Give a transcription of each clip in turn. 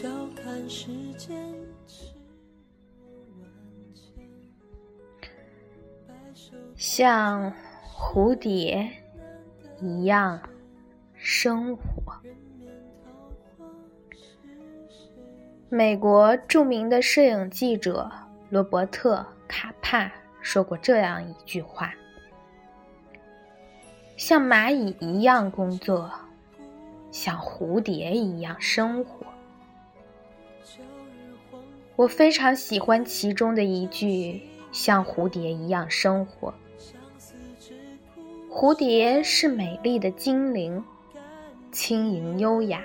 笑看世间痴梦万千像蝴蝶一样生活。美国著名的摄影记者罗伯特·卡帕说过这样一句话：“像蚂蚁一样工作，像蝴蝶一样生活。”我非常喜欢其中的一句：“像蝴蝶一样生活。”蝴蝶是美丽的精灵，轻盈优雅，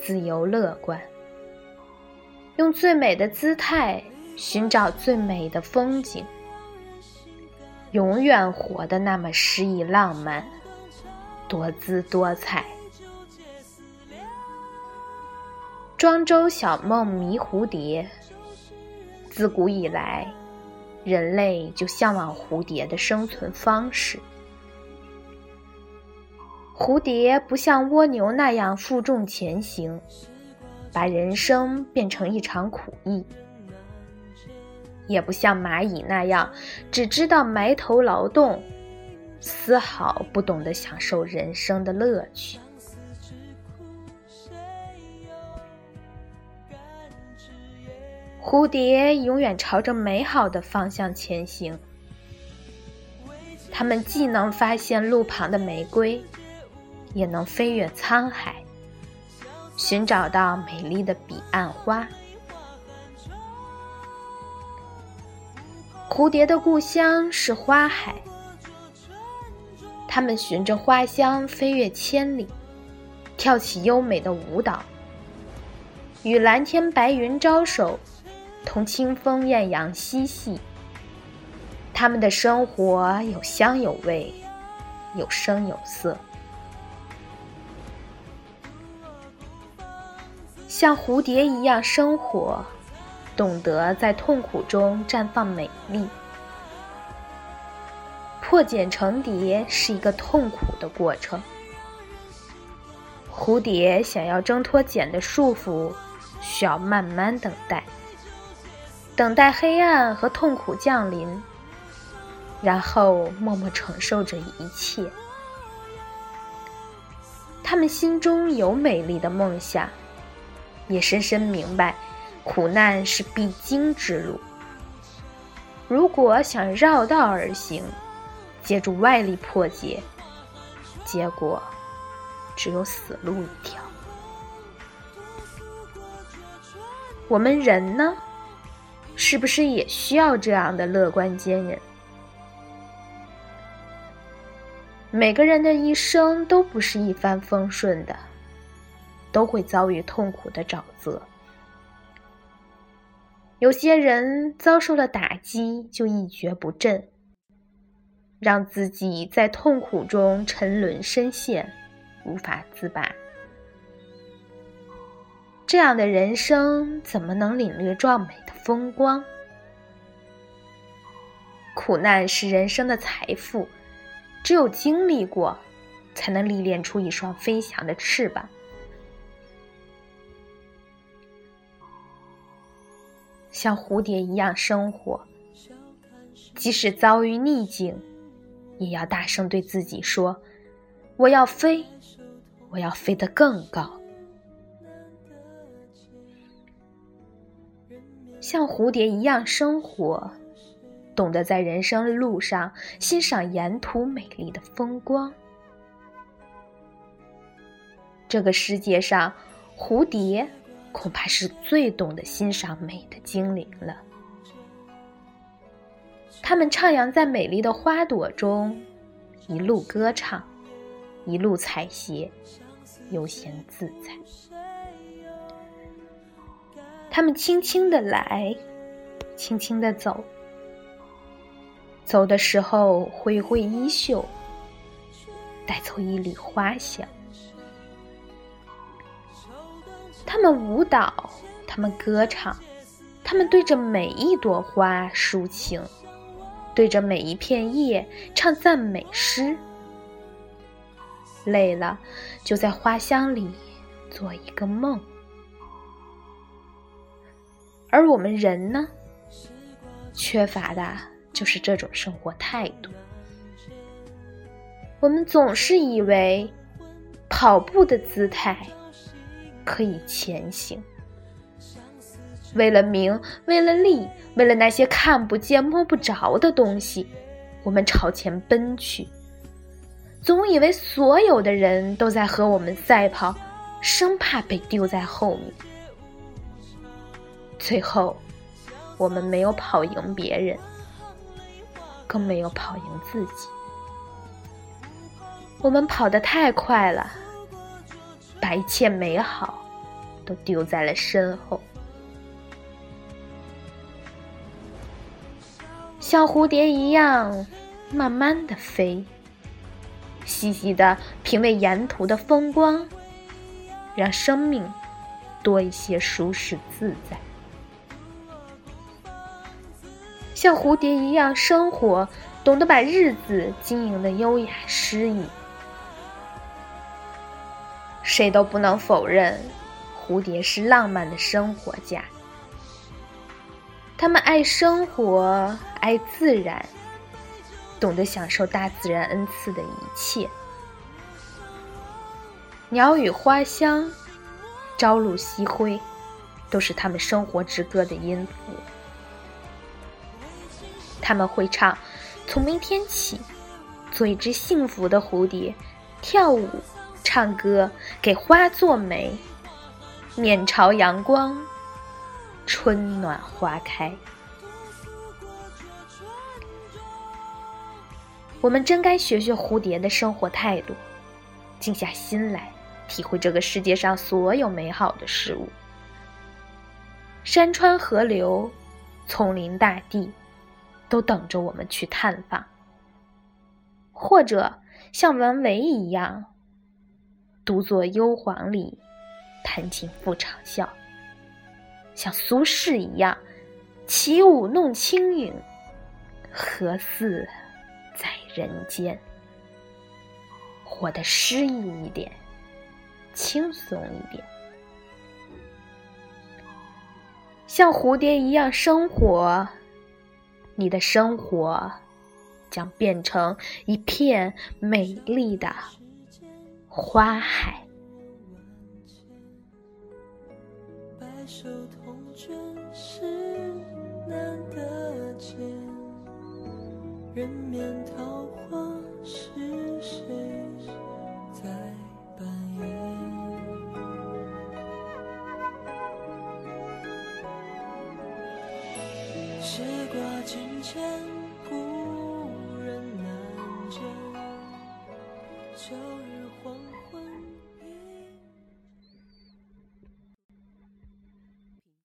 自由乐观。用最美的姿态寻找最美的风景，永远活得那么诗意浪漫，多姿多彩。庄周小梦迷蝴蝶，自古以来，人类就向往蝴蝶的生存方式。蝴蝶不像蜗牛那样负重前行。把人生变成一场苦役，也不像蚂蚁那样只知道埋头劳动，丝毫不懂得享受人生的乐趣。蝴蝶永远朝着美好的方向前行，它们既能发现路旁的玫瑰，也能飞越沧海。寻找到美丽的彼岸花。蝴蝶的故乡是花海，它们循着花香飞越千里，跳起优美的舞蹈，与蓝天白云招手，同清风艳阳嬉戏。他们的生活有香有味，有声有色。像蝴蝶一样生活，懂得在痛苦中绽放美丽。破茧成蝶是一个痛苦的过程。蝴蝶想要挣脱茧的束缚，需要慢慢等待，等待黑暗和痛苦降临，然后默默承受着一切。他们心中有美丽的梦想。也深深明白，苦难是必经之路。如果想绕道而行，借助外力破解，结果只有死路一条。我们人呢，是不是也需要这样的乐观坚韧？每个人的一生都不是一帆风顺的。都会遭遇痛苦的沼泽。有些人遭受了打击就一蹶不振，让自己在痛苦中沉沦深陷，无法自拔。这样的人生怎么能领略壮美的风光？苦难是人生的财富，只有经历过，才能历练出一双飞翔的翅膀。像蝴蝶一样生活，即使遭遇逆境，也要大声对自己说：“我要飞，我要飞得更高。”像蝴蝶一样生活，懂得在人生路上欣赏沿途美丽的风光。这个世界上，蝴蝶。恐怕是最懂得欣赏美的精灵了。它们徜徉在美丽的花朵中，一路歌唱，一路采撷，悠闲自在。他们轻轻的来，轻轻的走，走的时候挥挥衣袖，带走一缕花香。他们舞蹈，他们歌唱，他们对着每一朵花抒情，对着每一片叶唱赞美诗。累了，就在花香里做一个梦。而我们人呢，缺乏的就是这种生活态度。我们总是以为跑步的姿态可以前行，为了名，为了利，为了那些看不见摸不着的东西，我们朝前奔去。总以为所有的人都在和我们赛跑，生怕被丢在后面。最后，我们没有跑赢别人，更没有跑赢自己。我们跑得太快了，把一切美好都丢在了身后。像蝴蝶一样，慢慢的飞，细细的品味沿途的风光，让生命多一些舒适自在。像蝴蝶一样生活，懂得把日子经营的优雅诗意。谁都不能否认，蝴蝶是浪漫的生活家。他们爱生活，爱自然，懂得享受大自然恩赐的一切。鸟语花香，朝露夕辉，都是他们生活之歌的音符。他们会唱：“从明天起，做一只幸福的蝴蝶，跳舞。”唱歌给花做媒，面朝阳光，春暖花开。我们真该学学蝴蝶的生活态度，静下心来体会这个世界上所有美好的事物。山川河流，丛林大地，都等着我们去探访。或者像王维一样。独坐幽篁里，弹琴复长啸。像苏轼一样，起舞弄清影，何似在人间？活得诗意一点，轻松一点。像蝴蝶一样生活，你的生活将变成一片美丽的。花海。白首同卷是难得见，人面桃花是谁时过境迁